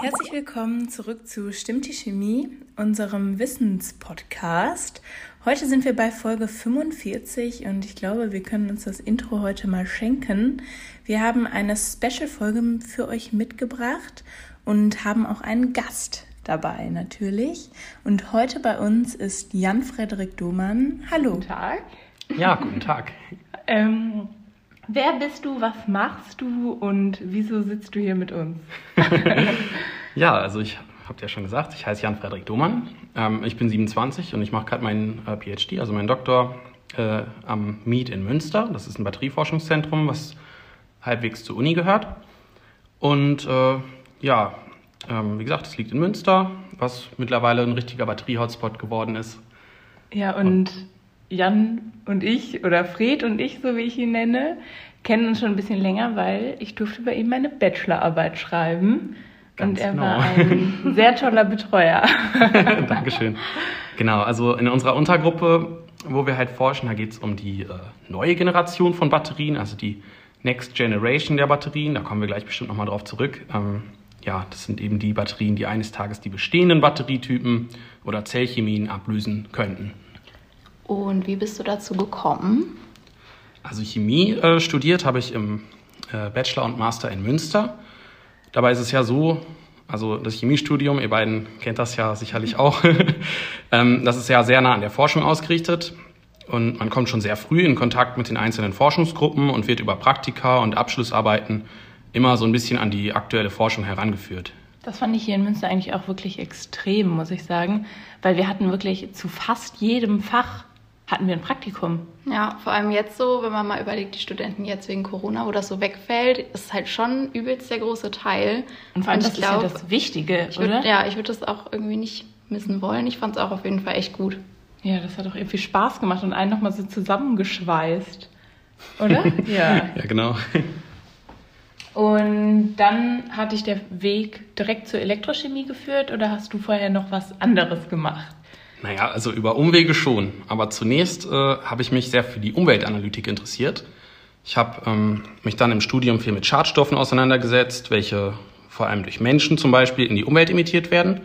Herzlich willkommen zurück zu Stimmt die Chemie, unserem Wissenspodcast. Heute sind wir bei Folge 45 und ich glaube, wir können uns das Intro heute mal schenken. Wir haben eine Special-Folge für euch mitgebracht und haben auch einen Gast dabei natürlich. Und heute bei uns ist Jan-Frederik Domann. Hallo. Guten Tag. Ja, guten Tag. ähm, wer bist du, was machst du und wieso sitzt du hier mit uns? ja, also ich habe ja schon gesagt, ich heiße Jan-Frederik Domann. Ähm, ich bin 27 und ich mache gerade meinen äh, PhD, also meinen Doktor äh, am MIET in Münster. Das ist ein Batterieforschungszentrum, was halbwegs zur Uni gehört. Und äh, ja, ähm, wie gesagt, es liegt in Münster, was mittlerweile ein richtiger Batterie-Hotspot geworden ist. Ja, und, und Jan und ich, oder Fred und ich, so wie ich ihn nenne, kennen uns schon ein bisschen länger, weil ich durfte bei ihm meine Bachelorarbeit schreiben. Ganz und er genau. war ein sehr toller Betreuer. Dankeschön. Genau, also in unserer Untergruppe, wo wir halt forschen, da geht es um die äh, neue Generation von Batterien, also die Next Generation der Batterien. Da kommen wir gleich bestimmt nochmal drauf zurück. Ähm, ja, das sind eben die Batterien, die eines Tages die bestehenden Batterietypen oder Zellchemien ablösen könnten. Und wie bist du dazu gekommen? Also Chemie äh, studiert habe ich im äh, Bachelor und Master in Münster. Dabei ist es ja so, also das Chemiestudium, ihr beiden kennt das ja sicherlich auch, ähm, das ist ja sehr nah an der Forschung ausgerichtet. Und man kommt schon sehr früh in Kontakt mit den einzelnen Forschungsgruppen und wird über Praktika und Abschlussarbeiten immer so ein bisschen an die aktuelle Forschung herangeführt. Das fand ich hier in Münster eigentlich auch wirklich extrem, muss ich sagen, weil wir hatten wirklich zu fast jedem Fach hatten wir ein Praktikum. Ja, vor allem jetzt so, wenn man mal überlegt, die Studenten jetzt wegen Corona, wo das so wegfällt, ist halt schon übelst der große Teil. Und vor allem, das glaub, ist ja das Wichtige, würd, oder? Ja, ich würde das auch irgendwie nicht missen wollen. Ich fand es auch auf jeden Fall echt gut. Ja, das hat auch irgendwie Spaß gemacht und einen nochmal so zusammengeschweißt. Oder? ja. Ja, genau. Und dann hat dich der Weg direkt zur Elektrochemie geführt oder hast du vorher noch was anderes gemacht? Naja, also über Umwege schon. Aber zunächst äh, habe ich mich sehr für die Umweltanalytik interessiert. Ich habe ähm, mich dann im Studium viel mit Schadstoffen auseinandergesetzt, welche vor allem durch Menschen zum Beispiel in die Umwelt emittiert werden.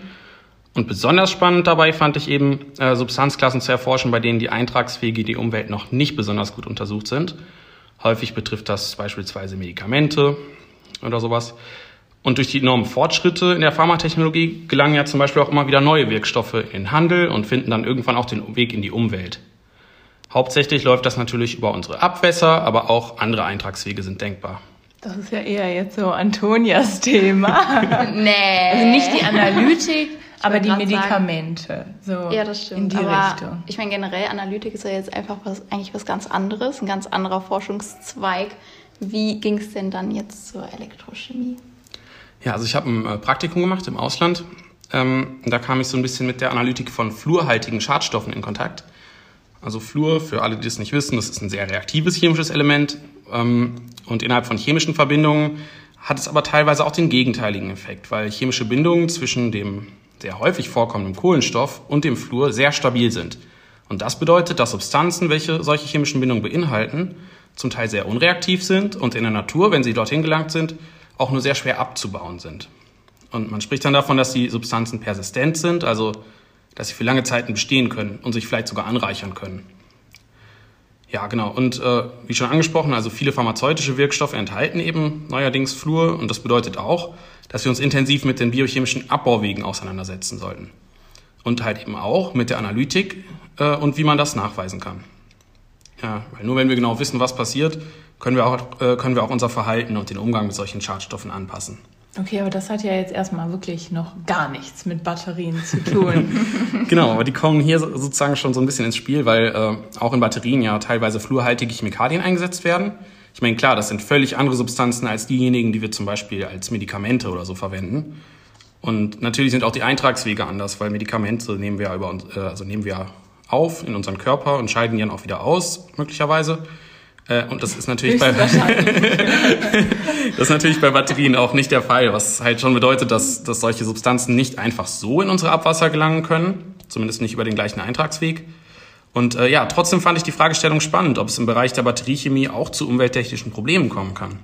Und besonders spannend dabei fand ich eben, äh, Substanzklassen zu erforschen, bei denen die Eintragswege in die Umwelt noch nicht besonders gut untersucht sind. Häufig betrifft das beispielsweise Medikamente, oder sowas. Und durch die enormen Fortschritte in der Pharmatechnologie gelangen ja zum Beispiel auch immer wieder neue Wirkstoffe in den Handel und finden dann irgendwann auch den Weg in die Umwelt. Hauptsächlich läuft das natürlich über unsere Abwässer, aber auch andere Eintragswege sind denkbar. Das ist ja eher jetzt so Antonias Thema. nee. Also nicht die Analytik, aber die Medikamente. So ja, das stimmt. In die aber Richtung. Ich meine, generell Analytik ist ja jetzt einfach was, eigentlich was ganz anderes, ein ganz anderer Forschungszweig wie ging es denn dann jetzt zur Elektrochemie? Ja, also ich habe ein äh, Praktikum gemacht im Ausland. Ähm, da kam ich so ein bisschen mit der Analytik von fluorhaltigen Schadstoffen in Kontakt. Also Fluor, für alle, die es nicht wissen, das ist ein sehr reaktives chemisches Element. Ähm, und innerhalb von chemischen Verbindungen hat es aber teilweise auch den gegenteiligen Effekt, weil chemische Bindungen zwischen dem sehr häufig vorkommenden Kohlenstoff und dem Fluor sehr stabil sind. Und das bedeutet, dass Substanzen, welche solche chemischen Bindungen beinhalten, zum Teil sehr unreaktiv sind und in der Natur, wenn sie dorthin gelangt sind, auch nur sehr schwer abzubauen sind. Und man spricht dann davon, dass die Substanzen persistent sind, also dass sie für lange Zeiten bestehen können und sich vielleicht sogar anreichern können. Ja, genau. Und äh, wie schon angesprochen, also viele pharmazeutische Wirkstoffe enthalten eben neuerdings Fluor und das bedeutet auch, dass wir uns intensiv mit den biochemischen Abbauwegen auseinandersetzen sollten. Und halt eben auch mit der Analytik äh, und wie man das nachweisen kann. Ja, weil nur wenn wir genau wissen, was passiert, können wir, auch, äh, können wir auch unser Verhalten und den Umgang mit solchen Schadstoffen anpassen. Okay, aber das hat ja jetzt erstmal wirklich noch gar nichts mit Batterien zu tun. genau, aber die kommen hier sozusagen schon so ein bisschen ins Spiel, weil äh, auch in Batterien ja teilweise fluorhaltige Chemikalien eingesetzt werden. Ich meine, klar, das sind völlig andere Substanzen als diejenigen, die wir zum Beispiel als Medikamente oder so verwenden. Und natürlich sind auch die Eintragswege anders, weil Medikamente nehmen wir über, äh, also nehmen wir auf in unseren Körper und scheiden die dann auch wieder aus, möglicherweise. Äh, und das ist natürlich bei das ist natürlich bei Batterien auch nicht der Fall, was halt schon bedeutet, dass, dass solche Substanzen nicht einfach so in unsere Abwasser gelangen können, zumindest nicht über den gleichen Eintragsweg. Und äh, ja, trotzdem fand ich die Fragestellung spannend, ob es im Bereich der Batteriechemie auch zu umwelttechnischen Problemen kommen kann.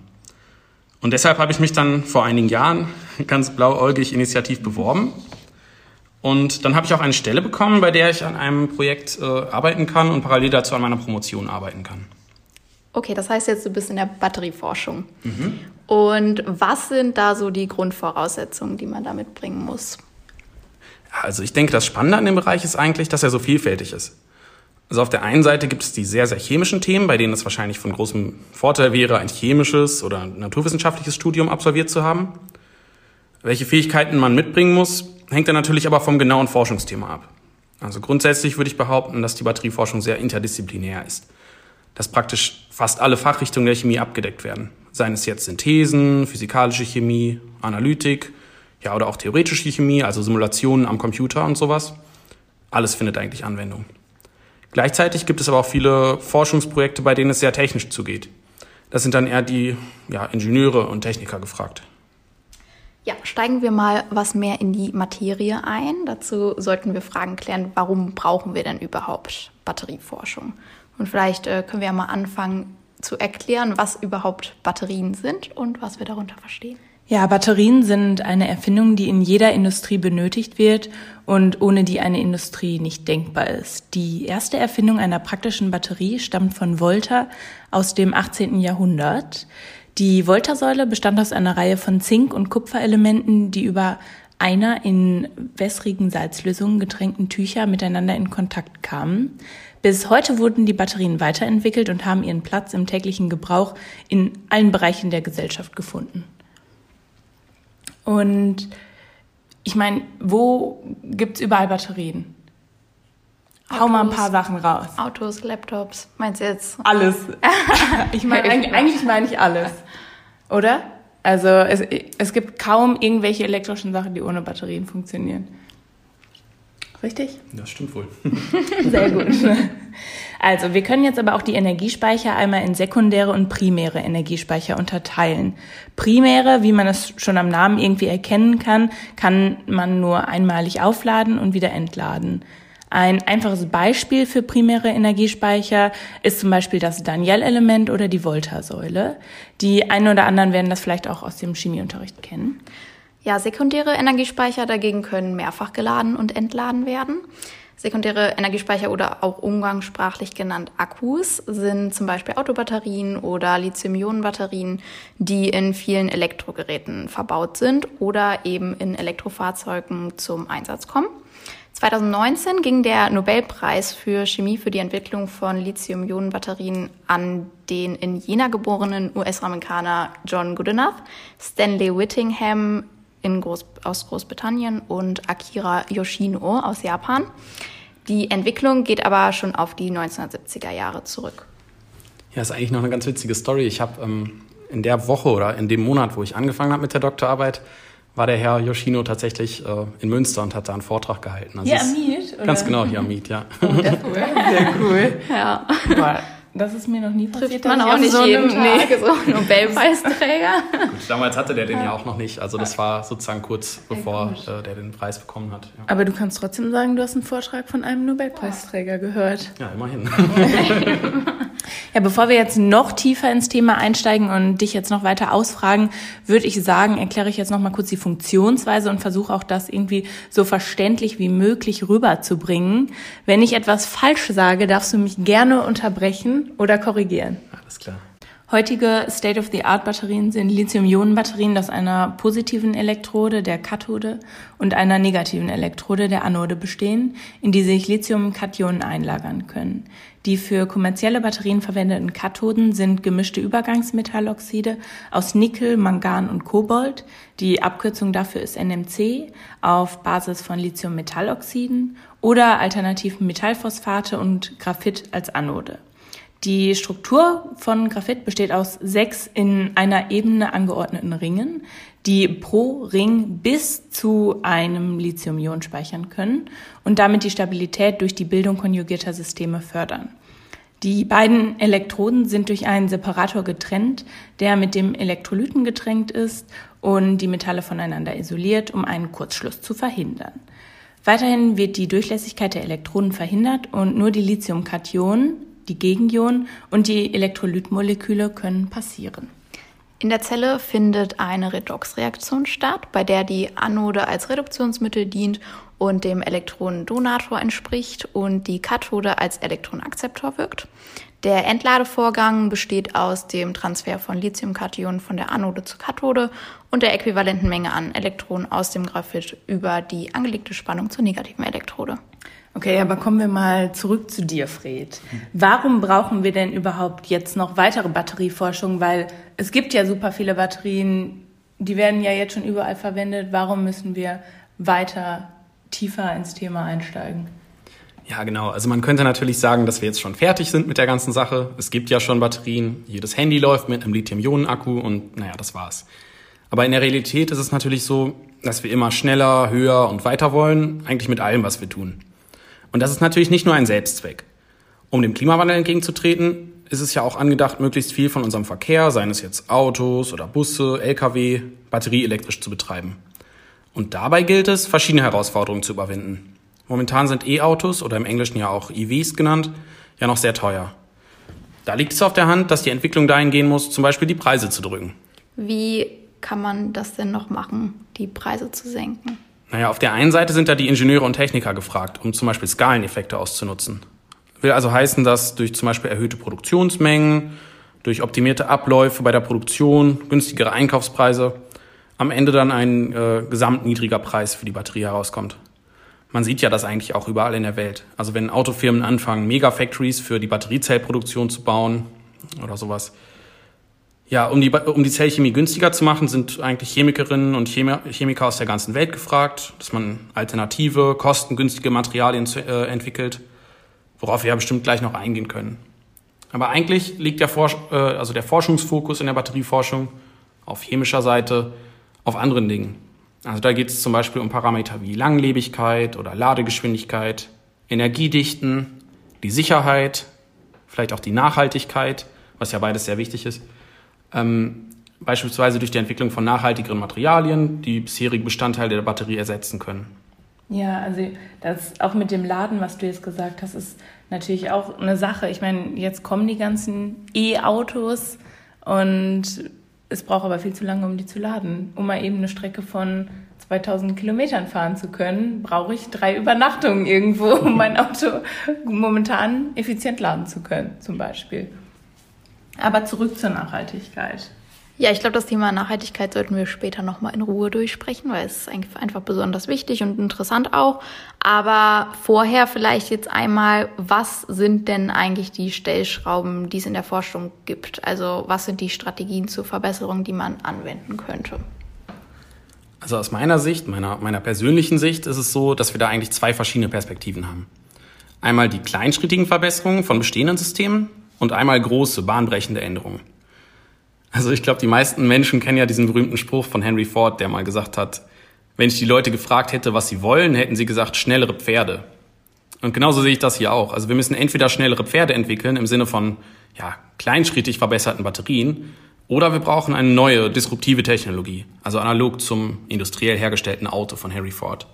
Und deshalb habe ich mich dann vor einigen Jahren ganz blauäugig initiativ beworben. Und dann habe ich auch eine Stelle bekommen, bei der ich an einem Projekt äh, arbeiten kann und parallel dazu an meiner Promotion arbeiten kann. Okay, das heißt jetzt, du bist in der Batterieforschung. Mhm. Und was sind da so die Grundvoraussetzungen, die man da mitbringen muss? Also ich denke, das Spannende an dem Bereich ist eigentlich, dass er so vielfältig ist. Also auf der einen Seite gibt es die sehr, sehr chemischen Themen, bei denen es wahrscheinlich von großem Vorteil wäre, ein chemisches oder naturwissenschaftliches Studium absolviert zu haben. Welche Fähigkeiten man mitbringen muss, hängt dann natürlich aber vom genauen Forschungsthema ab. Also grundsätzlich würde ich behaupten, dass die Batterieforschung sehr interdisziplinär ist. Dass praktisch fast alle Fachrichtungen der Chemie abgedeckt werden. Seien es jetzt Synthesen, physikalische Chemie, Analytik, ja, oder auch theoretische Chemie, also Simulationen am Computer und sowas. Alles findet eigentlich Anwendung. Gleichzeitig gibt es aber auch viele Forschungsprojekte, bei denen es sehr technisch zugeht. Das sind dann eher die ja, Ingenieure und Techniker gefragt. Ja, steigen wir mal was mehr in die Materie ein. Dazu sollten wir Fragen klären, warum brauchen wir denn überhaupt Batterieforschung? Und vielleicht äh, können wir ja mal anfangen zu erklären, was überhaupt Batterien sind und was wir darunter verstehen. Ja, Batterien sind eine Erfindung, die in jeder Industrie benötigt wird und ohne die eine Industrie nicht denkbar ist. Die erste Erfindung einer praktischen Batterie stammt von Volta aus dem 18. Jahrhundert. Die Volta-Säule bestand aus einer Reihe von Zink- und Kupferelementen, die über einer in wässrigen Salzlösungen getränkten Tücher miteinander in Kontakt kamen. Bis heute wurden die Batterien weiterentwickelt und haben ihren Platz im täglichen Gebrauch in allen Bereichen der Gesellschaft gefunden. Und ich meine, wo gibt es überall Batterien? Autos, Hau mal ein paar Sachen raus. Autos, Laptops, meinst du jetzt? Alles. ich meine, eigentlich, eigentlich meine ich alles. Oder? Also es, es gibt kaum irgendwelche elektrischen Sachen, die ohne Batterien funktionieren. Richtig? Das stimmt wohl. Sehr gut. Also, wir können jetzt aber auch die Energiespeicher einmal in sekundäre und primäre Energiespeicher unterteilen. Primäre, wie man es schon am Namen irgendwie erkennen kann, kann man nur einmalig aufladen und wieder entladen. Ein einfaches Beispiel für primäre Energiespeicher ist zum Beispiel das Daniel-Element oder die Volta-Säule. Die einen oder anderen werden das vielleicht auch aus dem Chemieunterricht kennen. Ja, sekundäre Energiespeicher dagegen können mehrfach geladen und entladen werden. Sekundäre Energiespeicher oder auch umgangssprachlich genannt Akkus sind zum Beispiel Autobatterien oder Lithium-Ionen-Batterien, die in vielen Elektrogeräten verbaut sind oder eben in Elektrofahrzeugen zum Einsatz kommen. 2019 ging der Nobelpreis für Chemie für die Entwicklung von Lithium-Ionen-Batterien an den in Jena geborenen US-Amerikaner John Goodenough, Stanley Whittingham in Groß aus Großbritannien und Akira Yoshino aus Japan. Die Entwicklung geht aber schon auf die 1970er Jahre zurück. Ja, ist eigentlich noch eine ganz witzige Story. Ich habe ähm, in der Woche oder in dem Monat, wo ich angefangen habe mit der Doktorarbeit, war der Herr Yoshino tatsächlich äh, in Münster und hat da einen Vortrag gehalten. Also hier am Miet? Ganz genau, hier am Miet, ja. Oh, cool. Sehr cool. Ja. Das ist mir noch nie passiert. Trifft man auch nicht so jeden Tag, nee. so Nobelpreisträger. Gut, damals hatte der den ja auch noch nicht. Also das war sozusagen kurz bevor äh, der den Preis bekommen hat. Ja. Aber du kannst trotzdem sagen, du hast einen Vortrag von einem Nobelpreisträger gehört. Ja, immerhin. Ja, bevor wir jetzt noch tiefer ins Thema einsteigen und dich jetzt noch weiter ausfragen, würde ich sagen, erkläre ich jetzt noch mal kurz die Funktionsweise und versuche auch das irgendwie so verständlich wie möglich rüberzubringen. Wenn ich etwas falsch sage, darfst du mich gerne unterbrechen oder korrigieren. Alles klar. Heutige State-of-the-Art-Batterien sind Lithium-Ionen-Batterien, das einer positiven Elektrode der Kathode und einer negativen Elektrode der Anode bestehen, in die sich Lithium-Kationen einlagern können. Die für kommerzielle Batterien verwendeten Kathoden sind gemischte Übergangsmetalloxide aus Nickel, Mangan und Kobold. Die Abkürzung dafür ist NMC auf Basis von Lithiummetalloxiden oder alternativ Metallphosphate und Graphit als Anode. Die Struktur von Graphit besteht aus sechs in einer Ebene angeordneten Ringen, die pro Ring bis zu einem Lithium-Ionen speichern können und damit die Stabilität durch die Bildung konjugierter Systeme fördern. Die beiden Elektroden sind durch einen Separator getrennt, der mit dem Elektrolyten getränkt ist und die Metalle voneinander isoliert, um einen Kurzschluss zu verhindern. Weiterhin wird die Durchlässigkeit der Elektroden verhindert und nur die Lithiumkationen die Gegenionen und die Elektrolytmoleküle können passieren. In der Zelle findet eine Redoxreaktion statt, bei der die Anode als Reduktionsmittel dient und dem Elektronendonator entspricht und die Kathode als Elektronenakzeptor wirkt. Der Entladevorgang besteht aus dem Transfer von Lithiumkationen von der Anode zur Kathode und der äquivalenten Menge an Elektronen aus dem Graphit über die angelegte Spannung zur negativen Elektrode. Okay, aber kommen wir mal zurück zu dir, Fred. Warum brauchen wir denn überhaupt jetzt noch weitere Batterieforschung? Weil es gibt ja super viele Batterien, die werden ja jetzt schon überall verwendet. Warum müssen wir weiter tiefer ins Thema einsteigen? Ja, genau. Also man könnte natürlich sagen, dass wir jetzt schon fertig sind mit der ganzen Sache. Es gibt ja schon Batterien. Jedes Handy läuft mit einem Lithium-Ionen-Akku und naja, das war's. Aber in der Realität ist es natürlich so, dass wir immer schneller, höher und weiter wollen, eigentlich mit allem, was wir tun. Und das ist natürlich nicht nur ein Selbstzweck. Um dem Klimawandel entgegenzutreten, ist es ja auch angedacht, möglichst viel von unserem Verkehr, seien es jetzt Autos oder Busse, Lkw, batterieelektrisch zu betreiben. Und dabei gilt es, verschiedene Herausforderungen zu überwinden. Momentan sind E-Autos oder im Englischen ja auch EVs genannt, ja noch sehr teuer. Da liegt es auf der Hand, dass die Entwicklung dahin gehen muss, zum Beispiel die Preise zu drücken. Wie kann man das denn noch machen, die Preise zu senken? Naja, auf der einen Seite sind da die Ingenieure und Techniker gefragt, um zum Beispiel Skaleneffekte auszunutzen. Will also heißen, dass durch zum Beispiel erhöhte Produktionsmengen, durch optimierte Abläufe bei der Produktion, günstigere Einkaufspreise am Ende dann ein äh, gesamt niedriger Preis für die Batterie herauskommt. Man sieht ja das eigentlich auch überall in der Welt. Also wenn Autofirmen anfangen, Megafactories für die Batteriezellproduktion zu bauen oder sowas. Ja, um die, um die Zellchemie günstiger zu machen, sind eigentlich Chemikerinnen und Chemiker aus der ganzen Welt gefragt, dass man alternative, kostengünstige Materialien zu, äh, entwickelt, worauf wir ja bestimmt gleich noch eingehen können. Aber eigentlich liegt der, Forsch äh, also der Forschungsfokus in der Batterieforschung auf chemischer Seite auf anderen Dingen. Also da geht es zum Beispiel um Parameter wie Langlebigkeit oder Ladegeschwindigkeit, Energiedichten, die Sicherheit, vielleicht auch die Nachhaltigkeit, was ja beides sehr wichtig ist. Ähm, beispielsweise durch die Entwicklung von nachhaltigeren Materialien, die bisherige Bestandteile der Batterie ersetzen können. Ja, also das auch mit dem Laden, was du jetzt gesagt hast, ist natürlich auch eine Sache. Ich meine, jetzt kommen die ganzen E-Autos und es braucht aber viel zu lange, um die zu laden. Um mal eben eine Strecke von 2000 Kilometern fahren zu können, brauche ich drei Übernachtungen irgendwo, um mein Auto momentan effizient laden zu können, zum Beispiel. Aber zurück zur Nachhaltigkeit. Ja, ich glaube, das Thema Nachhaltigkeit sollten wir später nochmal in Ruhe durchsprechen, weil es ist einfach besonders wichtig und interessant auch. Aber vorher vielleicht jetzt einmal, was sind denn eigentlich die Stellschrauben, die es in der Forschung gibt? Also was sind die Strategien zur Verbesserung, die man anwenden könnte? Also aus meiner Sicht, meiner, meiner persönlichen Sicht, ist es so, dass wir da eigentlich zwei verschiedene Perspektiven haben. Einmal die kleinschrittigen Verbesserungen von bestehenden Systemen und einmal große, bahnbrechende Änderungen. Also ich glaube, die meisten Menschen kennen ja diesen berühmten Spruch von Henry Ford, der mal gesagt hat, wenn ich die Leute gefragt hätte, was sie wollen, hätten sie gesagt, schnellere Pferde. Und genauso sehe ich das hier auch. Also wir müssen entweder schnellere Pferde entwickeln im Sinne von ja, kleinschrittig verbesserten Batterien oder wir brauchen eine neue, disruptive Technologie, also analog zum industriell hergestellten Auto von Henry Ford.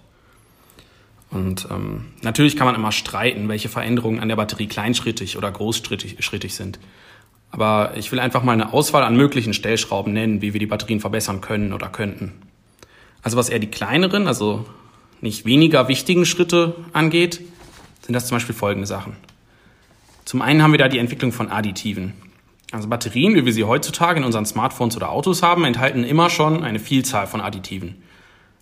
Und ähm, natürlich kann man immer streiten, welche Veränderungen an der Batterie kleinschrittig oder großschrittig sind. Aber ich will einfach mal eine Auswahl an möglichen Stellschrauben nennen, wie wir die Batterien verbessern können oder könnten. Also was eher die kleineren, also nicht weniger wichtigen Schritte angeht, sind das zum Beispiel folgende Sachen. Zum einen haben wir da die Entwicklung von Additiven. Also Batterien, wie wir sie heutzutage in unseren Smartphones oder Autos haben, enthalten immer schon eine Vielzahl von Additiven.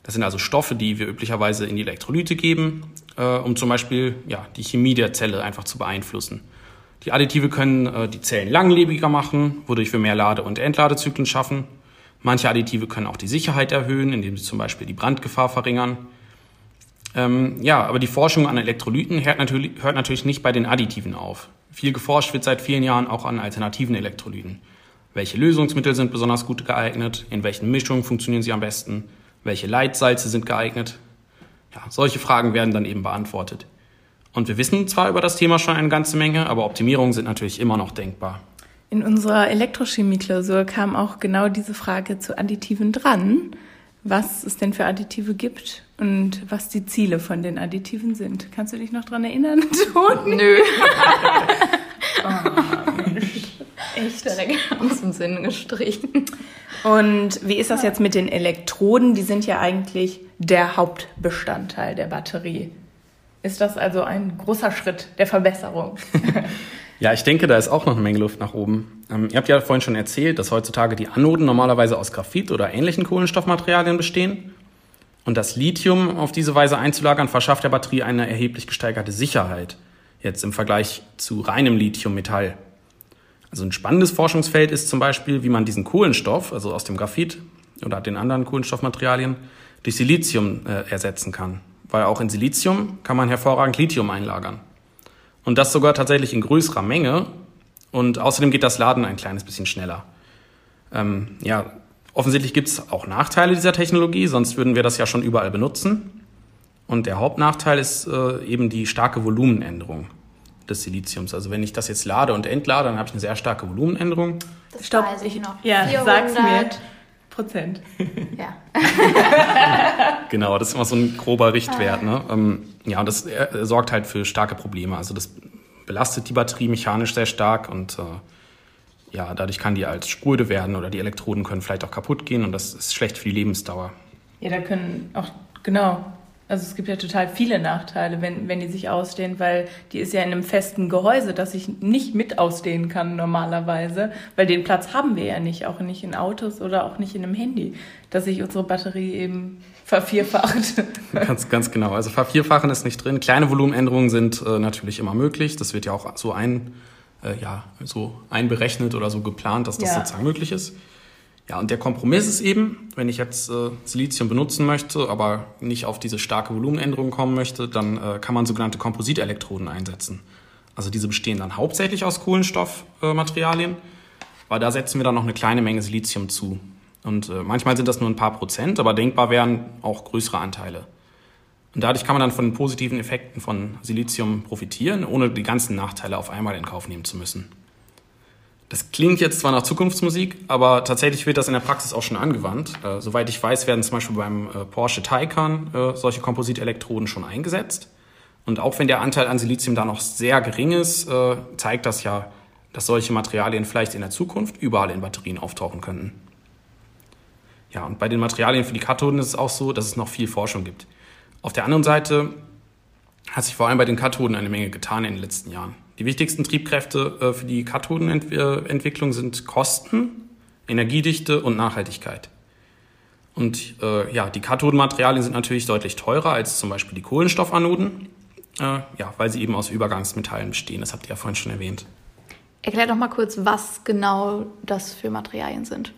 Das sind also Stoffe, die wir üblicherweise in die Elektrolyte geben, äh, um zum Beispiel ja, die Chemie der Zelle einfach zu beeinflussen. Die Additive können äh, die Zellen langlebiger machen, wodurch wir mehr Lade- und Entladezyklen schaffen. Manche Additive können auch die Sicherheit erhöhen, indem sie zum Beispiel die Brandgefahr verringern. Ähm, ja, aber die Forschung an Elektrolyten hört natürlich, hört natürlich nicht bei den Additiven auf. Viel geforscht wird seit vielen Jahren auch an alternativen Elektrolyten. Welche Lösungsmittel sind besonders gut geeignet? In welchen Mischungen funktionieren sie am besten? Welche Leitsalze sind geeignet? Ja, solche Fragen werden dann eben beantwortet. Und wir wissen zwar über das Thema schon eine ganze Menge, aber Optimierungen sind natürlich immer noch denkbar. In unserer Elektrochemie-Klausur kam auch genau diese Frage zu Additiven dran, was es denn für Additive gibt und was die Ziele von den Additiven sind. Kannst du dich noch dran erinnern, Ton? Nö. oh, echt direkt aus dem Sinn gestrichen. Und wie ist das jetzt mit den Elektroden? Die sind ja eigentlich der Hauptbestandteil der Batterie. Ist das also ein großer Schritt der Verbesserung? ja, ich denke, da ist auch noch eine Menge Luft nach oben. Ähm, ihr habt ja vorhin schon erzählt, dass heutzutage die Anoden normalerweise aus Graphit oder ähnlichen Kohlenstoffmaterialien bestehen. Und das Lithium auf diese Weise einzulagern, verschafft der Batterie eine erheblich gesteigerte Sicherheit. Jetzt im Vergleich zu reinem Lithiummetall. Also ein spannendes Forschungsfeld ist zum Beispiel, wie man diesen Kohlenstoff, also aus dem Graphit oder den anderen Kohlenstoffmaterialien, durch Silizium äh, ersetzen kann. Weil auch in Silizium kann man hervorragend Lithium einlagern. Und das sogar tatsächlich in größerer Menge. Und außerdem geht das Laden ein kleines bisschen schneller. Ähm, ja, offensichtlich gibt es auch Nachteile dieser Technologie, sonst würden wir das ja schon überall benutzen. Und der Hauptnachteil ist äh, eben die starke Volumenänderung des Siliziums. Also wenn ich das jetzt lade und entlade, dann habe ich eine sehr starke Volumenänderung. Das Stopp, weiß ich noch. Ja, 400 sag's mir. Prozent. Ja. genau, das ist immer so ein grober Richtwert. Ne? Ähm, ja, und das äh, sorgt halt für starke Probleme. Also das belastet die Batterie mechanisch sehr stark und äh, ja, dadurch kann die als spröde werden oder die Elektroden können vielleicht auch kaputt gehen und das ist schlecht für die Lebensdauer. Ja, da können auch, genau, also es gibt ja total viele Nachteile, wenn, wenn die sich ausdehnen, weil die ist ja in einem festen Gehäuse, das ich nicht mit ausdehnen kann normalerweise, weil den Platz haben wir ja nicht, auch nicht in Autos oder auch nicht in einem Handy, dass sich unsere Batterie eben vervierfacht. Ganz, ganz genau. Also vervierfachen ist nicht drin. Kleine Volumenänderungen sind äh, natürlich immer möglich. Das wird ja auch so ein, äh, ja, so einberechnet oder so geplant, dass das ja. sozusagen möglich ist. Ja, und der Kompromiss ist eben, wenn ich jetzt äh, Silizium benutzen möchte, aber nicht auf diese starke Volumenänderung kommen möchte, dann äh, kann man sogenannte Kompositelektroden einsetzen. Also diese bestehen dann hauptsächlich aus Kohlenstoffmaterialien, äh, weil da setzen wir dann noch eine kleine Menge Silizium zu. Und äh, manchmal sind das nur ein paar Prozent, aber denkbar wären auch größere Anteile. Und dadurch kann man dann von den positiven Effekten von Silizium profitieren, ohne die ganzen Nachteile auf einmal in Kauf nehmen zu müssen. Das klingt jetzt zwar nach Zukunftsmusik, aber tatsächlich wird das in der Praxis auch schon angewandt. Äh, soweit ich weiß, werden zum Beispiel beim äh, Porsche Taycan äh, solche Kompositelektroden schon eingesetzt. Und auch wenn der Anteil an Silizium da noch sehr gering ist, äh, zeigt das ja, dass solche Materialien vielleicht in der Zukunft überall in Batterien auftauchen könnten. Ja, und bei den Materialien für die Kathoden ist es auch so, dass es noch viel Forschung gibt. Auf der anderen Seite hat sich vor allem bei den Kathoden eine Menge getan in den letzten Jahren. Die wichtigsten Triebkräfte äh, für die Kathodenentwicklung sind Kosten, Energiedichte und Nachhaltigkeit. Und äh, ja, die Kathodenmaterialien sind natürlich deutlich teurer als zum Beispiel die Kohlenstoffanoden, äh, ja, weil sie eben aus Übergangsmetallen bestehen. Das habt ihr ja vorhin schon erwähnt. Erklär doch mal kurz, was genau das für Materialien sind.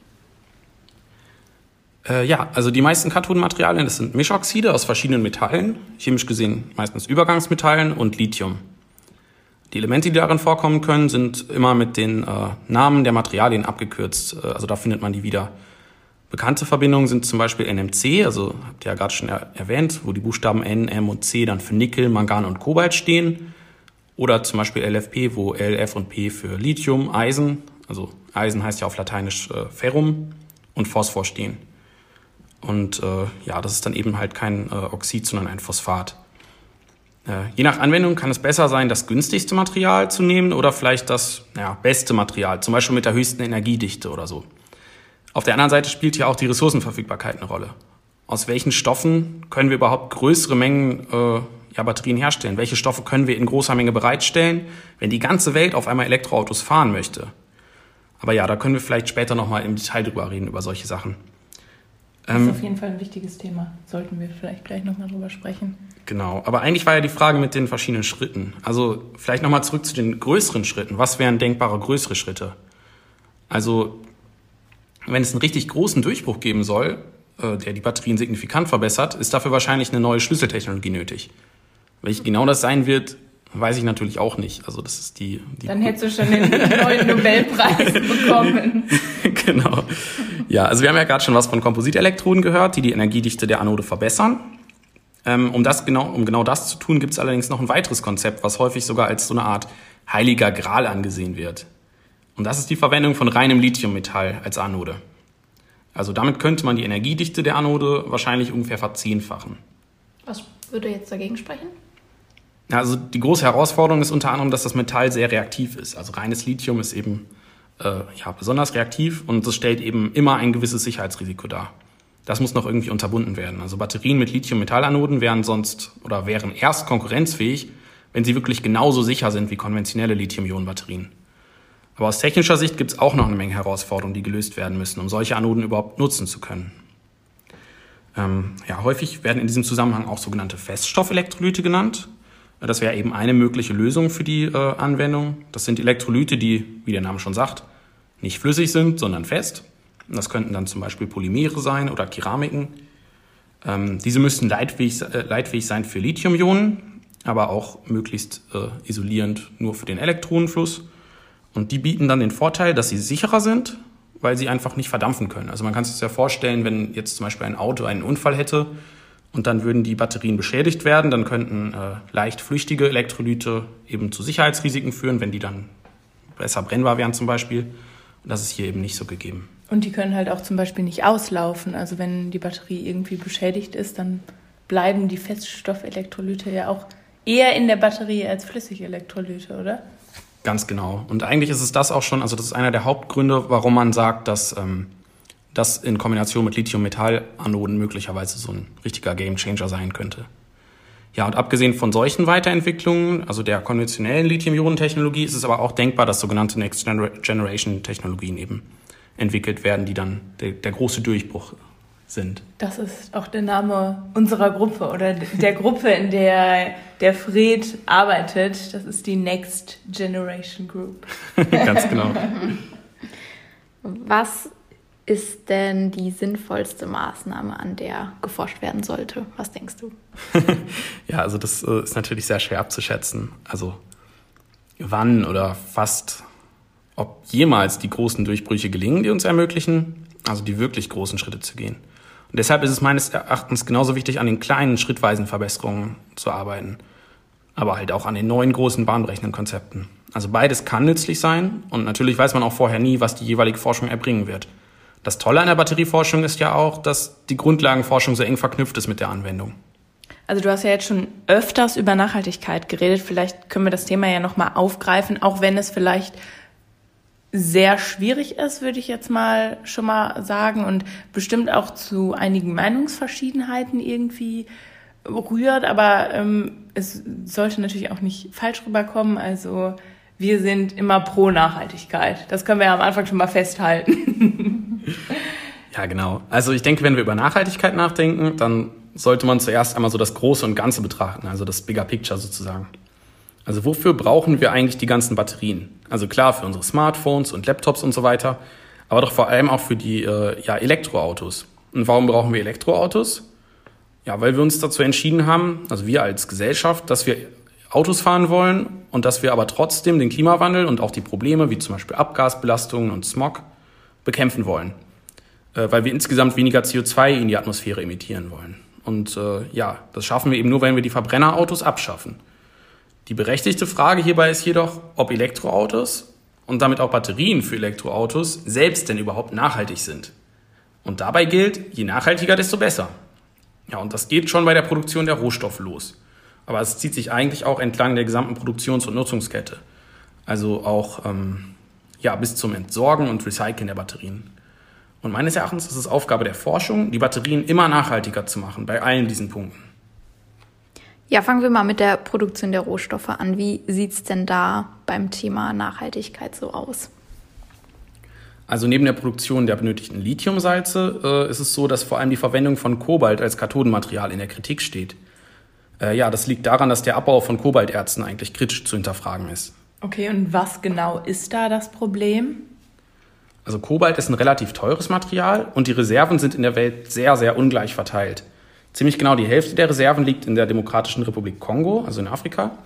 Äh, ja, also die meisten Kathodenmaterialien, das sind Mischoxide aus verschiedenen Metallen, chemisch gesehen meistens Übergangsmetallen und Lithium. Die Elemente, die darin vorkommen können, sind immer mit den äh, Namen der Materialien abgekürzt. Äh, also da findet man die wieder. Bekannte Verbindungen sind zum Beispiel NMC, also habt ihr ja gerade schon er erwähnt, wo die Buchstaben N, M und C dann für Nickel, Mangan und Kobalt stehen. Oder zum Beispiel LFP, wo L, F und P für Lithium, Eisen, also Eisen heißt ja auf Lateinisch äh, Ferrum und Phosphor stehen. Und äh, ja, das ist dann eben halt kein äh, Oxid, sondern ein Phosphat. Äh, je nach Anwendung kann es besser sein, das günstigste Material zu nehmen oder vielleicht das ja, beste Material, zum Beispiel mit der höchsten Energiedichte oder so. Auf der anderen Seite spielt hier auch die Ressourcenverfügbarkeit eine Rolle. Aus welchen Stoffen können wir überhaupt größere Mengen äh, ja, Batterien herstellen? Welche Stoffe können wir in großer Menge bereitstellen, wenn die ganze Welt auf einmal Elektroautos fahren möchte? Aber ja, da können wir vielleicht später nochmal im Detail drüber reden, über solche Sachen. Das ist ähm, auf jeden Fall ein wichtiges Thema. Sollten wir vielleicht gleich nochmal drüber sprechen. Genau, aber eigentlich war ja die Frage mit den verschiedenen Schritten. Also vielleicht nochmal zurück zu den größeren Schritten. Was wären denkbare größere Schritte? Also wenn es einen richtig großen Durchbruch geben soll, äh, der die Batterien signifikant verbessert, ist dafür wahrscheinlich eine neue Schlüsseltechnologie nötig. Welche genau das sein wird, weiß ich natürlich auch nicht. Also das ist die. die Dann hättest du schon den neuen Nobelpreis bekommen. genau. Ja, also wir haben ja gerade schon was von Kompositelektroden gehört, die die Energiedichte der Anode verbessern. Ähm, um, das genau, um genau das zu tun, gibt es allerdings noch ein weiteres Konzept, was häufig sogar als so eine Art heiliger Gral angesehen wird. Und das ist die Verwendung von reinem Lithiummetall als Anode. Also damit könnte man die Energiedichte der Anode wahrscheinlich ungefähr verzehnfachen. Was würde jetzt dagegen sprechen? Also die große Herausforderung ist unter anderem, dass das Metall sehr reaktiv ist. Also reines Lithium ist eben äh, ja, besonders reaktiv und es stellt eben immer ein gewisses Sicherheitsrisiko dar. Das muss noch irgendwie unterbunden werden. Also Batterien mit Lithium-Metallanoden wären sonst oder wären erst konkurrenzfähig, wenn sie wirklich genauso sicher sind wie konventionelle Lithium-Ionen-Batterien. Aber aus technischer Sicht gibt es auch noch eine Menge Herausforderungen, die gelöst werden müssen, um solche Anoden überhaupt nutzen zu können. Ähm, ja, häufig werden in diesem Zusammenhang auch sogenannte Feststoffelektrolyte genannt. Das wäre eben eine mögliche Lösung für die äh, Anwendung. Das sind Elektrolyte, die, wie der Name schon sagt, nicht flüssig sind, sondern fest. Das könnten dann zum Beispiel Polymere sein oder Keramiken. Ähm, diese müssten leitfähig, äh, leitfähig sein für Lithium-Ionen, aber auch möglichst äh, isolierend nur für den Elektronenfluss. Und die bieten dann den Vorteil, dass sie sicherer sind, weil sie einfach nicht verdampfen können. Also man kann sich das ja vorstellen, wenn jetzt zum Beispiel ein Auto einen Unfall hätte und dann würden die Batterien beschädigt werden, dann könnten äh, leicht flüchtige Elektrolyte eben zu Sicherheitsrisiken führen, wenn die dann besser brennbar wären zum Beispiel. Und das ist hier eben nicht so gegeben. Und die können halt auch zum Beispiel nicht auslaufen. Also wenn die Batterie irgendwie beschädigt ist, dann bleiben die Feststoffelektrolyte ja auch eher in der Batterie als flüssige Elektrolyte, oder? Ganz genau. Und eigentlich ist es das auch schon, also das ist einer der Hauptgründe, warum man sagt, dass ähm, das in Kombination mit Lithium-Metall-Anoden möglicherweise so ein richtiger Gamechanger sein könnte. Ja, und abgesehen von solchen Weiterentwicklungen, also der konventionellen Lithium-Ionen-Technologie, ist es aber auch denkbar, dass sogenannte Next-Generation-Technologien eben entwickelt werden, die dann der, der große Durchbruch sind. Das ist auch der Name unserer Gruppe oder der Gruppe, in der der Fred arbeitet. Das ist die Next Generation Group. Ganz genau. Was ist denn die sinnvollste Maßnahme, an der geforscht werden sollte? Was denkst du? ja, also das äh, ist natürlich sehr schwer abzuschätzen. Also wann oder fast, ob jemals die großen Durchbrüche gelingen, die uns ermöglichen, also die wirklich großen Schritte zu gehen. Und deshalb ist es meines Erachtens genauso wichtig, an den kleinen, schrittweisen Verbesserungen zu arbeiten, aber halt auch an den neuen, großen, bahnbrechenden Konzepten. Also beides kann nützlich sein und natürlich weiß man auch vorher nie, was die jeweilige Forschung erbringen wird. Das Tolle an der Batterieforschung ist ja auch, dass die Grundlagenforschung so eng verknüpft ist mit der Anwendung. Also du hast ja jetzt schon öfters über Nachhaltigkeit geredet. Vielleicht können wir das Thema ja nochmal aufgreifen, auch wenn es vielleicht sehr schwierig ist, würde ich jetzt mal schon mal sagen und bestimmt auch zu einigen Meinungsverschiedenheiten irgendwie rührt, aber ähm, es sollte natürlich auch nicht falsch rüberkommen. Also wir sind immer pro Nachhaltigkeit. Das können wir ja am Anfang schon mal festhalten. ja, genau. Also ich denke, wenn wir über Nachhaltigkeit nachdenken, dann sollte man zuerst einmal so das Große und Ganze betrachten, also das Bigger Picture sozusagen. Also wofür brauchen wir eigentlich die ganzen Batterien? Also klar für unsere Smartphones und Laptops und so weiter, aber doch vor allem auch für die äh, ja, Elektroautos. Und warum brauchen wir Elektroautos? Ja, weil wir uns dazu entschieden haben, also wir als Gesellschaft, dass wir Autos fahren wollen und dass wir aber trotzdem den Klimawandel und auch die Probleme wie zum Beispiel Abgasbelastungen und Smog bekämpfen wollen, äh, weil wir insgesamt weniger CO2 in die Atmosphäre emittieren wollen. Und äh, ja, das schaffen wir eben nur, wenn wir die Verbrennerautos abschaffen. Die berechtigte Frage hierbei ist jedoch, ob Elektroautos und damit auch Batterien für Elektroautos selbst denn überhaupt nachhaltig sind. Und dabei gilt, je nachhaltiger, desto besser. Ja, und das geht schon bei der Produktion der Rohstoffe los. Aber es zieht sich eigentlich auch entlang der gesamten Produktions- und Nutzungskette. Also auch ähm, ja, bis zum Entsorgen und Recyceln der Batterien. Und meines Erachtens ist es Aufgabe der Forschung, die Batterien immer nachhaltiger zu machen, bei allen diesen Punkten. Ja, fangen wir mal mit der Produktion der Rohstoffe an. Wie sieht es denn da beim Thema Nachhaltigkeit so aus? Also neben der Produktion der benötigten Lithiumsalze äh, ist es so, dass vor allem die Verwendung von Kobalt als Kathodenmaterial in der Kritik steht. Äh, ja, das liegt daran, dass der Abbau von Kobalterzen eigentlich kritisch zu hinterfragen ist. Okay, und was genau ist da das Problem? Also Kobalt ist ein relativ teures Material und die Reserven sind in der Welt sehr, sehr ungleich verteilt. Ziemlich genau die Hälfte der Reserven liegt in der Demokratischen Republik Kongo, also in Afrika.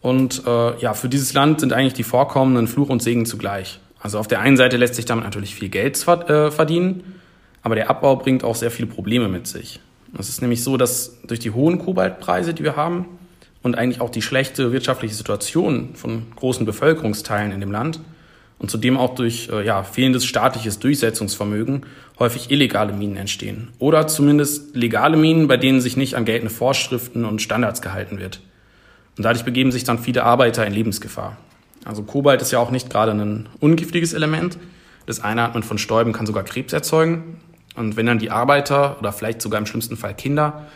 Und äh, ja, für dieses Land sind eigentlich die vorkommenden Fluch und Segen zugleich. Also auf der einen Seite lässt sich damit natürlich viel Geld äh, verdienen, aber der Abbau bringt auch sehr viele Probleme mit sich. Es ist nämlich so, dass durch die hohen Kobaltpreise, die wir haben, und eigentlich auch die schlechte wirtschaftliche Situation von großen Bevölkerungsteilen in dem Land und zudem auch durch äh, ja, fehlendes staatliches Durchsetzungsvermögen häufig illegale Minen entstehen. Oder zumindest legale Minen, bei denen sich nicht an geltende Vorschriften und Standards gehalten wird. Und dadurch begeben sich dann viele Arbeiter in Lebensgefahr. Also Kobalt ist ja auch nicht gerade ein ungiftiges Element. Das Einatmen von Stäuben kann sogar Krebs erzeugen. Und wenn dann die Arbeiter oder vielleicht sogar im schlimmsten Fall Kinder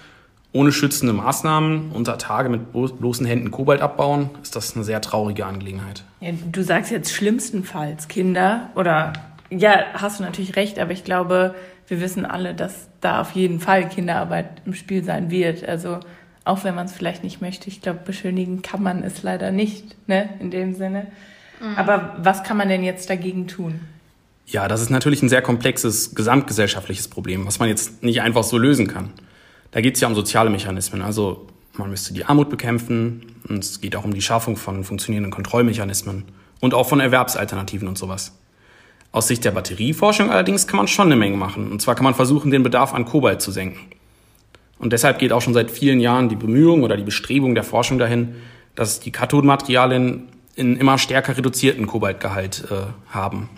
ohne schützende Maßnahmen unter Tage mit bloßen Händen Kobalt abbauen, ist das eine sehr traurige Angelegenheit. Ja, du sagst jetzt schlimmstenfalls Kinder oder ja, hast du natürlich recht, aber ich glaube, wir wissen alle, dass da auf jeden Fall Kinderarbeit im Spiel sein wird. Also auch wenn man es vielleicht nicht möchte, ich glaube, beschönigen kann man es leider nicht, ne, in dem Sinne. Mhm. Aber was kann man denn jetzt dagegen tun? Ja, das ist natürlich ein sehr komplexes gesamtgesellschaftliches Problem, was man jetzt nicht einfach so lösen kann. Da geht es ja um soziale Mechanismen. Also man müsste die Armut bekämpfen und es geht auch um die Schaffung von funktionierenden Kontrollmechanismen und auch von Erwerbsalternativen und sowas. Aus Sicht der Batterieforschung allerdings kann man schon eine Menge machen. Und zwar kann man versuchen, den Bedarf an Kobalt zu senken. Und deshalb geht auch schon seit vielen Jahren die Bemühung oder die Bestrebung der Forschung dahin, dass die Kathodenmaterialien in immer stärker reduzierten Kobaltgehalt äh, haben.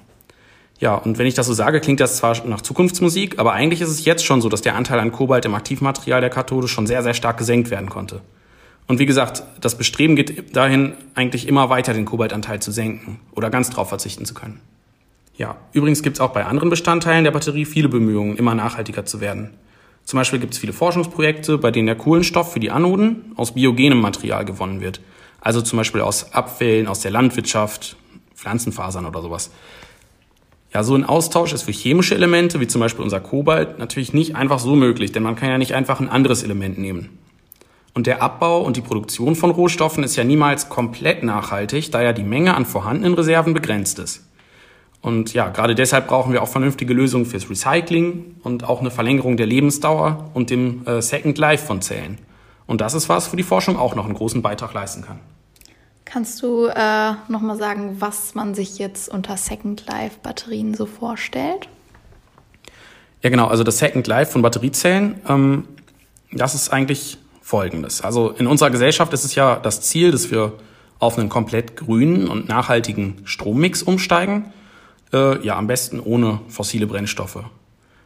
Ja, und wenn ich das so sage, klingt das zwar nach Zukunftsmusik, aber eigentlich ist es jetzt schon so, dass der Anteil an Kobalt im Aktivmaterial der Kathode schon sehr, sehr stark gesenkt werden konnte. Und wie gesagt, das Bestreben geht dahin, eigentlich immer weiter den Kobaltanteil zu senken oder ganz drauf verzichten zu können. Ja, übrigens gibt es auch bei anderen Bestandteilen der Batterie viele Bemühungen, immer nachhaltiger zu werden. Zum Beispiel gibt es viele Forschungsprojekte, bei denen der Kohlenstoff für die Anoden aus biogenem Material gewonnen wird. Also zum Beispiel aus Abfällen aus der Landwirtschaft, Pflanzenfasern oder sowas. Ja, so ein Austausch ist für chemische Elemente, wie zum Beispiel unser Kobalt, natürlich nicht einfach so möglich, denn man kann ja nicht einfach ein anderes Element nehmen. Und der Abbau und die Produktion von Rohstoffen ist ja niemals komplett nachhaltig, da ja die Menge an vorhandenen Reserven begrenzt ist. Und ja, gerade deshalb brauchen wir auch vernünftige Lösungen fürs Recycling und auch eine Verlängerung der Lebensdauer und dem äh, Second Life von Zellen. Und das ist was, wo die Forschung auch noch einen großen Beitrag leisten kann. Kannst du äh, nochmal sagen, was man sich jetzt unter Second Life Batterien so vorstellt? Ja, genau. Also das Second Life von Batteriezellen, ähm, das ist eigentlich Folgendes. Also in unserer Gesellschaft ist es ja das Ziel, dass wir auf einen komplett grünen und nachhaltigen Strommix umsteigen. Äh, ja, am besten ohne fossile Brennstoffe.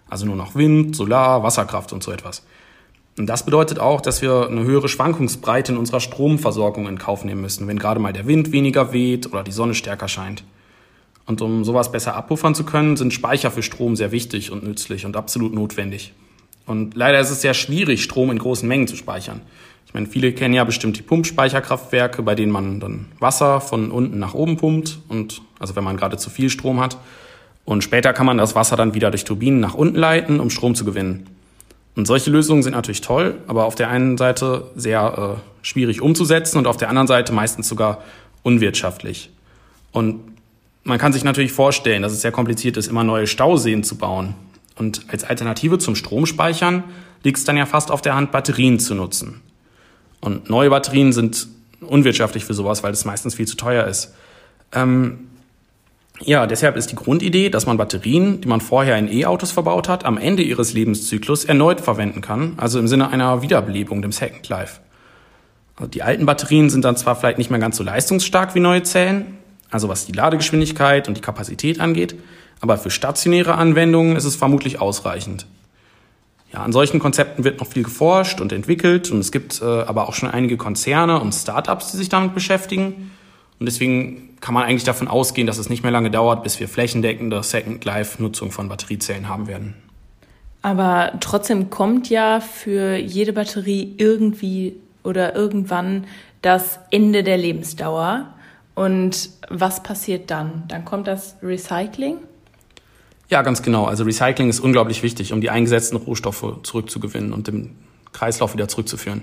Also nur noch Wind, Solar, Wasserkraft und so etwas. Und das bedeutet auch, dass wir eine höhere Schwankungsbreite in unserer Stromversorgung in Kauf nehmen müssen, wenn gerade mal der Wind weniger weht oder die Sonne stärker scheint. Und um sowas besser abpuffern zu können, sind Speicher für Strom sehr wichtig und nützlich und absolut notwendig. Und leider ist es sehr schwierig, Strom in großen Mengen zu speichern. Ich meine, viele kennen ja bestimmt die Pumpspeicherkraftwerke, bei denen man dann Wasser von unten nach oben pumpt und also wenn man gerade zu viel Strom hat. Und später kann man das Wasser dann wieder durch Turbinen nach unten leiten, um Strom zu gewinnen. Und solche Lösungen sind natürlich toll, aber auf der einen Seite sehr äh, schwierig umzusetzen und auf der anderen Seite meistens sogar unwirtschaftlich. Und man kann sich natürlich vorstellen, dass es sehr kompliziert ist, immer neue Stauseen zu bauen. Und als Alternative zum Stromspeichern liegt es dann ja fast auf der Hand, Batterien zu nutzen. Und neue Batterien sind unwirtschaftlich für sowas, weil es meistens viel zu teuer ist. Ähm, ja, deshalb ist die Grundidee, dass man Batterien, die man vorher in E-Autos verbaut hat, am Ende ihres Lebenszyklus erneut verwenden kann, also im Sinne einer Wiederbelebung, dem Second Life. Also die alten Batterien sind dann zwar vielleicht nicht mehr ganz so leistungsstark wie neue Zellen, also was die Ladegeschwindigkeit und die Kapazität angeht, aber für stationäre Anwendungen ist es vermutlich ausreichend. Ja, an solchen Konzepten wird noch viel geforscht und entwickelt und es gibt äh, aber auch schon einige Konzerne und Startups, die sich damit beschäftigen. Und deswegen kann man eigentlich davon ausgehen, dass es nicht mehr lange dauert, bis wir flächendeckende Second Life-Nutzung von Batteriezellen haben werden. Aber trotzdem kommt ja für jede Batterie irgendwie oder irgendwann das Ende der Lebensdauer. Und was passiert dann? Dann kommt das Recycling? Ja, ganz genau. Also Recycling ist unglaublich wichtig, um die eingesetzten Rohstoffe zurückzugewinnen und den Kreislauf wieder zurückzuführen.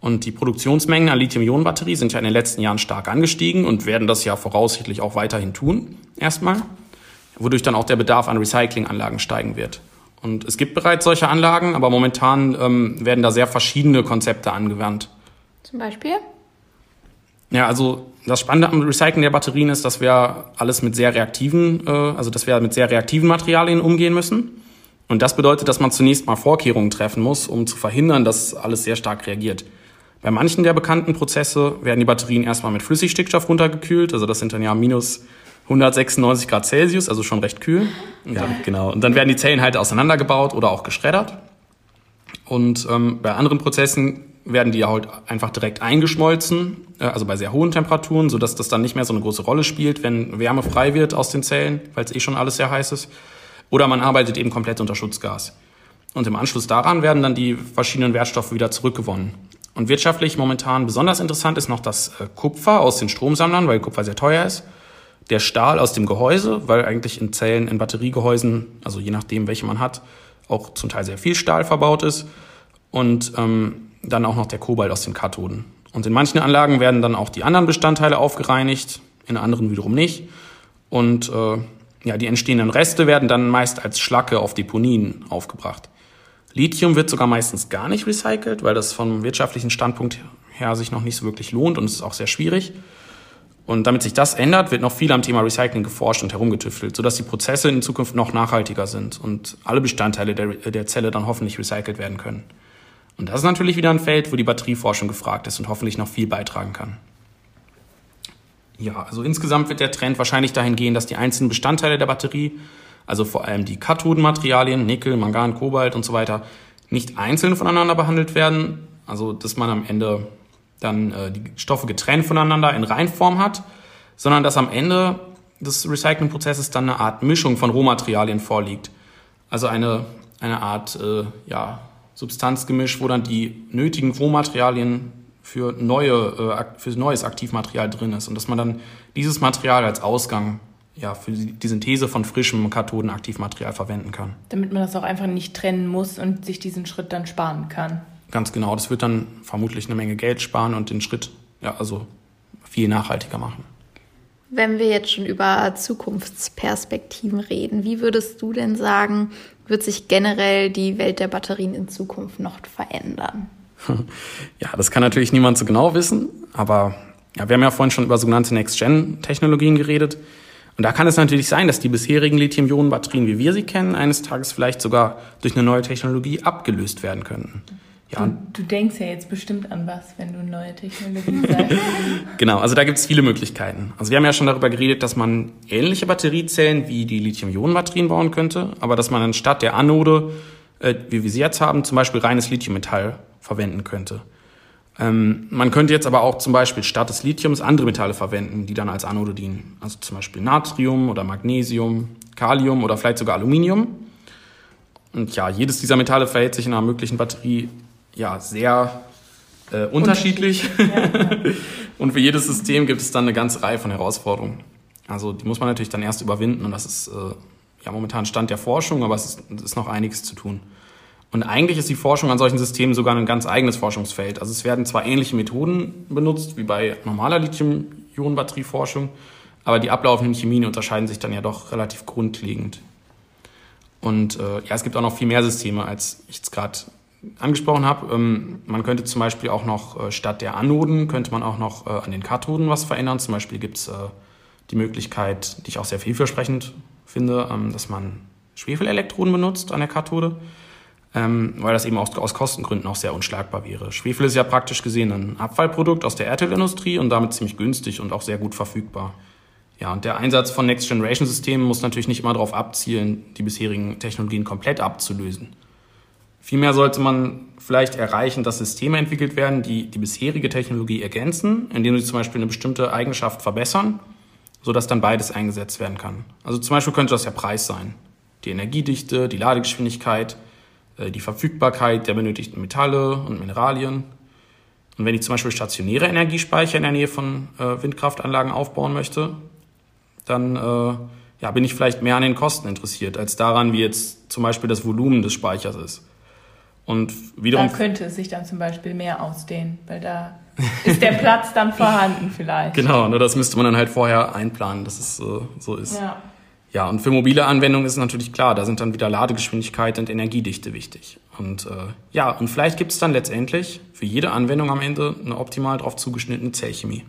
Und die Produktionsmengen an Lithium-Ionen-Batterie sind ja in den letzten Jahren stark angestiegen und werden das ja voraussichtlich auch weiterhin tun, erstmal, wodurch dann auch der Bedarf an Recyclinganlagen steigen wird. Und es gibt bereits solche Anlagen, aber momentan ähm, werden da sehr verschiedene Konzepte angewandt. Zum Beispiel? Ja, also das Spannende am Recycling der Batterien ist, dass wir alles mit sehr reaktiven, äh, also dass wir mit sehr reaktiven Materialien umgehen müssen. Und das bedeutet, dass man zunächst mal Vorkehrungen treffen muss, um zu verhindern, dass alles sehr stark reagiert. Bei manchen der bekannten Prozesse werden die Batterien erstmal mit Flüssigstickstoff runtergekühlt, also das sind dann ja minus 196 Grad Celsius, also schon recht kühl. Ja, genau. Und dann werden die Zellen halt auseinandergebaut oder auch geschreddert. Und ähm, bei anderen Prozessen werden die halt einfach direkt eingeschmolzen, äh, also bei sehr hohen Temperaturen, sodass das dann nicht mehr so eine große Rolle spielt, wenn Wärme frei wird aus den Zellen, weil es eh schon alles sehr heiß ist. Oder man arbeitet eben komplett unter Schutzgas. Und im Anschluss daran werden dann die verschiedenen Wertstoffe wieder zurückgewonnen. Und wirtschaftlich momentan besonders interessant ist noch das äh, Kupfer aus den Stromsammlern, weil Kupfer sehr teuer ist. Der Stahl aus dem Gehäuse, weil eigentlich in Zellen, in Batteriegehäusen, also je nachdem, welche man hat, auch zum Teil sehr viel Stahl verbaut ist. Und ähm, dann auch noch der Kobalt aus den Kathoden. Und in manchen Anlagen werden dann auch die anderen Bestandteile aufgereinigt, in anderen wiederum nicht. Und äh, ja, die entstehenden Reste werden dann meist als Schlacke auf Deponien aufgebracht. Lithium wird sogar meistens gar nicht recycelt, weil das vom wirtschaftlichen Standpunkt her sich noch nicht so wirklich lohnt und es ist auch sehr schwierig. Und damit sich das ändert, wird noch viel am Thema Recycling geforscht und herumgetüftelt, sodass die Prozesse in Zukunft noch nachhaltiger sind und alle Bestandteile der, der Zelle dann hoffentlich recycelt werden können. Und das ist natürlich wieder ein Feld, wo die Batterieforschung gefragt ist und hoffentlich noch viel beitragen kann. Ja, also insgesamt wird der Trend wahrscheinlich dahin gehen, dass die einzelnen Bestandteile der Batterie, also vor allem die Kathodenmaterialien, Nickel, Mangan, Kobalt und so weiter, nicht einzeln voneinander behandelt werden. Also dass man am Ende dann äh, die Stoffe getrennt voneinander in Reinform hat, sondern dass am Ende des Recyclingprozesses dann eine Art Mischung von Rohmaterialien vorliegt. Also eine, eine Art äh, ja, Substanzgemisch, wo dann die nötigen Rohmaterialien für, neue, äh, für neues Aktivmaterial drin ist und dass man dann dieses Material als Ausgang ja, für die Synthese von frischem Kathodenaktivmaterial verwenden kann. Damit man das auch einfach nicht trennen muss und sich diesen Schritt dann sparen kann. Ganz genau, das wird dann vermutlich eine Menge Geld sparen und den Schritt ja, also viel nachhaltiger machen. Wenn wir jetzt schon über Zukunftsperspektiven reden, wie würdest du denn sagen, wird sich generell die Welt der Batterien in Zukunft noch verändern? Ja, das kann natürlich niemand so genau wissen, aber ja, wir haben ja vorhin schon über sogenannte Next-Gen-Technologien geredet. Und da kann es natürlich sein, dass die bisherigen Lithium-Ionen-Batterien, wie wir sie kennen, eines Tages vielleicht sogar durch eine neue Technologie abgelöst werden könnten. Ja. Du, du, denkst ja jetzt bestimmt an was, wenn du neue Technologie sagst. genau, also da gibt es viele Möglichkeiten. Also wir haben ja schon darüber geredet, dass man ähnliche Batteriezellen wie die Lithium-Ionen-Batterien bauen könnte, aber dass man anstatt der Anode, äh, wie wir sie jetzt haben, zum Beispiel reines Lithiummetall verwenden könnte. Ähm, man könnte jetzt aber auch zum Beispiel statt des Lithiums andere Metalle verwenden, die dann als Anode dienen. Also zum Beispiel Natrium oder Magnesium, Kalium oder vielleicht sogar Aluminium. Und ja, jedes dieser Metalle verhält sich in einer möglichen Batterie ja, sehr äh, unterschiedlich. unterschiedlich. Und für jedes System gibt es dann eine ganze Reihe von Herausforderungen. Also die muss man natürlich dann erst überwinden und das ist äh, ja momentan Stand der Forschung, aber es ist, es ist noch einiges zu tun. Und eigentlich ist die Forschung an solchen Systemen sogar ein ganz eigenes Forschungsfeld. Also es werden zwar ähnliche Methoden benutzt wie bei normaler Lithium-Ionen-Batterieforschung, aber die ablaufenden Chemien unterscheiden sich dann ja doch relativ grundlegend. Und äh, ja, es gibt auch noch viel mehr Systeme, als ich jetzt gerade angesprochen habe. Ähm, man könnte zum Beispiel auch noch äh, statt der Anoden, könnte man auch noch äh, an den Kathoden was verändern. Zum Beispiel gibt es äh, die Möglichkeit, die ich auch sehr vielversprechend finde, ähm, dass man Schwefelelektroden benutzt an der Kathode, ähm, weil das eben auch aus Kostengründen auch sehr unschlagbar wäre. Schwefel ist ja praktisch gesehen ein Abfallprodukt aus der Erdölindustrie und damit ziemlich günstig und auch sehr gut verfügbar. Ja, und der Einsatz von Next-Generation-Systemen muss natürlich nicht immer darauf abzielen, die bisherigen Technologien komplett abzulösen. Vielmehr sollte man vielleicht erreichen, dass Systeme entwickelt werden, die die bisherige Technologie ergänzen, indem sie zum Beispiel eine bestimmte Eigenschaft verbessern, sodass dann beides eingesetzt werden kann. Also zum Beispiel könnte das der Preis sein. Die Energiedichte, die Ladegeschwindigkeit, die Verfügbarkeit der benötigten Metalle und Mineralien. Und wenn ich zum Beispiel stationäre Energiespeicher in der Nähe von äh, Windkraftanlagen aufbauen möchte, dann äh, ja, bin ich vielleicht mehr an den Kosten interessiert, als daran, wie jetzt zum Beispiel das Volumen des Speichers ist. Und wiederum. Da könnte es sich dann zum Beispiel mehr ausdehnen, weil da ist der Platz dann vorhanden vielleicht. Genau, nur das müsste man dann halt vorher einplanen, dass es äh, so ist. Ja. Ja, und für mobile Anwendungen ist natürlich klar, da sind dann wieder Ladegeschwindigkeit und Energiedichte wichtig. Und äh, ja, und vielleicht gibt es dann letztendlich für jede Anwendung am Ende eine optimal darauf zugeschnittene Zellchemie.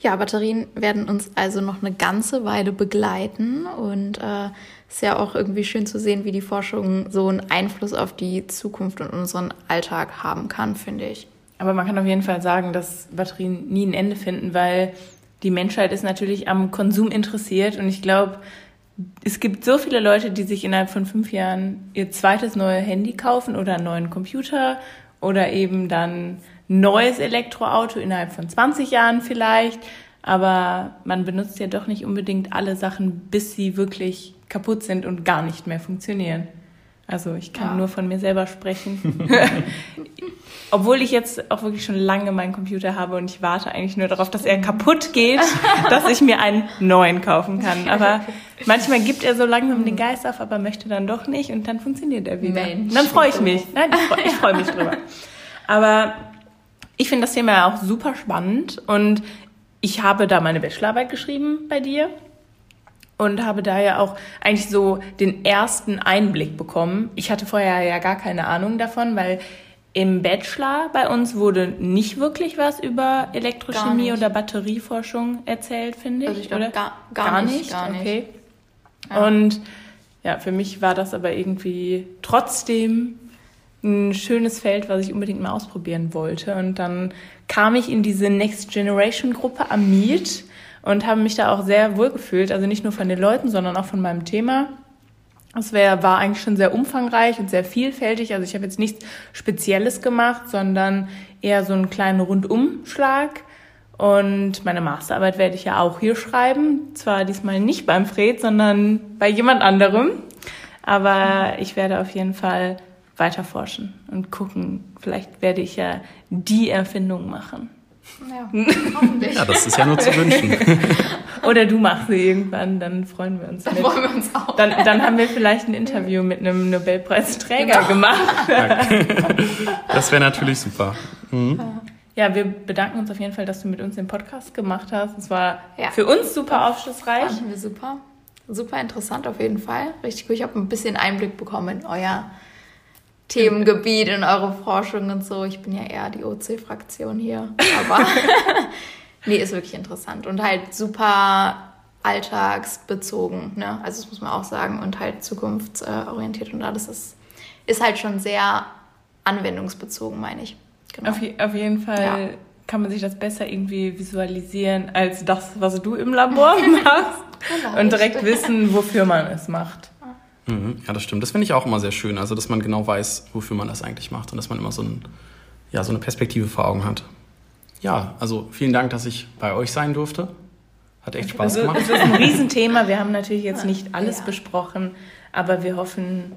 Ja, Batterien werden uns also noch eine ganze Weile begleiten und äh, ist ja auch irgendwie schön zu sehen, wie die Forschung so einen Einfluss auf die Zukunft und unseren Alltag haben kann, finde ich. Aber man kann auf jeden Fall sagen, dass Batterien nie ein Ende finden, weil die Menschheit ist natürlich am Konsum interessiert und ich glaube, es gibt so viele Leute, die sich innerhalb von fünf Jahren ihr zweites neue Handy kaufen oder einen neuen Computer oder eben dann neues Elektroauto innerhalb von 20 Jahren vielleicht. Aber man benutzt ja doch nicht unbedingt alle Sachen, bis sie wirklich kaputt sind und gar nicht mehr funktionieren. Also ich kann ja. nur von mir selber sprechen. Obwohl ich jetzt auch wirklich schon lange meinen Computer habe und ich warte eigentlich nur darauf, dass er kaputt geht, dass ich mir einen neuen kaufen kann. Aber manchmal gibt er so langsam den Geist auf, aber möchte dann doch nicht und dann funktioniert er wieder. Mensch, dann freue ich mich. Nein, ich freue freu mich drüber. Aber ich finde das Thema ja auch super spannend und ich habe da meine Bachelorarbeit geschrieben bei dir und habe da ja auch eigentlich so den ersten Einblick bekommen. Ich hatte vorher ja gar keine Ahnung davon, weil im Bachelor bei uns wurde nicht wirklich was über Elektrochemie oder Batterieforschung erzählt, finde ich. Also ich glaube gar, gar, gar, nicht. Gar nicht. Okay. Ja. Und ja, für mich war das aber irgendwie trotzdem ein schönes Feld, was ich unbedingt mal ausprobieren wollte. Und dann kam ich in diese Next Generation Gruppe am Meet und habe mich da auch sehr wohl gefühlt. Also nicht nur von den Leuten, sondern auch von meinem Thema. Es war eigentlich schon sehr umfangreich und sehr vielfältig. Also ich habe jetzt nichts Spezielles gemacht, sondern eher so einen kleinen Rundumschlag. Und meine Masterarbeit werde ich ja auch hier schreiben. Zwar diesmal nicht beim Fred, sondern bei jemand anderem. Aber ich werde auf jeden Fall weiter forschen und gucken. Vielleicht werde ich ja die Erfindung machen. Ja, hoffentlich. ja, das ist ja nur zu wünschen. Oder du machst sie irgendwann, dann freuen wir uns. Dann mit. freuen wir uns auch. Dann, dann haben wir vielleicht ein Interview mit einem Nobelpreisträger genau. gemacht. das wäre natürlich super. Mhm. Ja, wir bedanken uns auf jeden Fall, dass du mit uns den Podcast gemacht hast. Es war ja. für uns super aufschlussreich. Fanden wir super. Super interessant auf jeden Fall. Richtig cool. Ich habe ein bisschen Einblick bekommen in euer Themengebiet, in eure Forschung und so. Ich bin ja eher die OC-Fraktion hier. Aber nee, ist wirklich interessant und halt super alltagsbezogen. Ne? Also das muss man auch sagen und halt zukunftsorientiert und alles ist, ist halt schon sehr anwendungsbezogen, meine ich. Genau. Auf, auf jeden Fall ja. kann man sich das besser irgendwie visualisieren als das, was du im Labor machst und direkt wissen, wofür man es macht. Mhm, ja, das stimmt. Das finde ich auch immer sehr schön. Also, dass man genau weiß, wofür man das eigentlich macht und dass man immer so, ein, ja, so eine Perspektive vor Augen hat. Ja, also vielen Dank, dass ich bei euch sein durfte. Hat echt Spaß also, gemacht. Es ist ein Riesenthema. Wir haben natürlich jetzt nicht alles ja. besprochen, aber wir hoffen,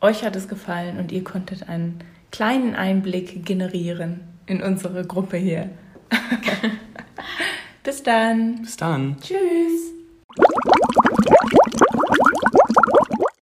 euch hat es gefallen und ihr konntet einen kleinen Einblick generieren in unsere Gruppe hier. Bis dann. Bis dann. Tschüss.